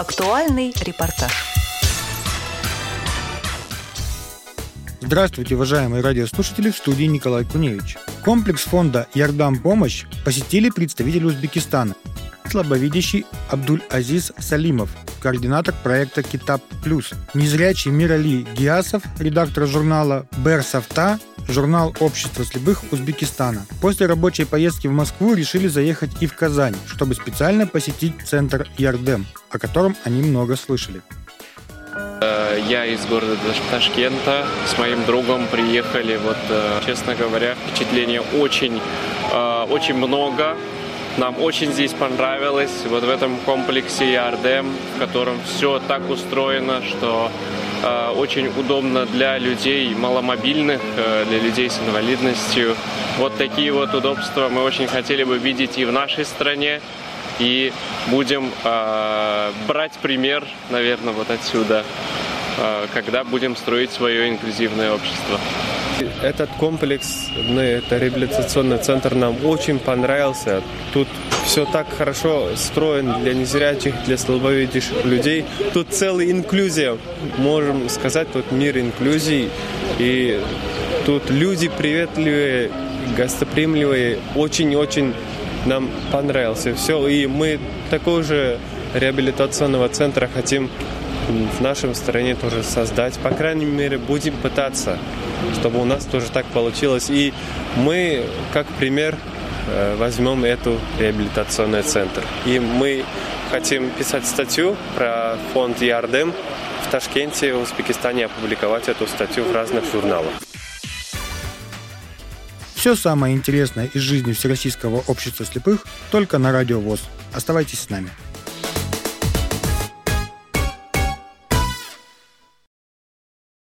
Актуальный репортаж. Здравствуйте, уважаемые радиослушатели, в студии Николай Куневич. Комплекс фонда «Ярдам помощь» посетили представители Узбекистана. Слабовидящий Абдуль-Азиз Салимов, координатор проекта «Китап Плюс», незрячий Мирали Гиасов, редактор журнала «Бер Софта», журнал Общества слепых Узбекистана. После рабочей поездки в Москву решили заехать и в Казань, чтобы специально посетить центр Ярдем, о котором они много слышали. Э, я из города Ташкента с моим другом приехали. Вот, э, честно говоря, впечатления очень, э, очень много. Нам очень здесь понравилось. Вот в этом комплексе Ардем, в котором все так устроено, что очень удобно для людей маломобильных, для людей с инвалидностью. Вот такие вот удобства мы очень хотели бы видеть и в нашей стране. И будем э, брать пример, наверное, вот отсюда, э, когда будем строить свое инклюзивное общество. Этот комплекс, ну, это реабилитационный центр нам очень понравился. Тут все так хорошо строено для незрячих, для слабовидящих людей. Тут целая инклюзия, можем сказать, тут мир инклюзии. И тут люди приветливые, гостеприимливые, очень-очень нам понравился все. И мы такого же реабилитационного центра хотим в нашем стране тоже создать. По крайней мере, будем пытаться, чтобы у нас тоже так получилось. И мы, как пример, э, возьмем эту реабилитационный центр. И мы хотим писать статью про фонд Ярдем в Ташкенте, в Узбекистане, опубликовать эту статью в разных журналах. Все самое интересное из жизни Всероссийского общества слепых только на Радио ВОЗ. Оставайтесь с нами.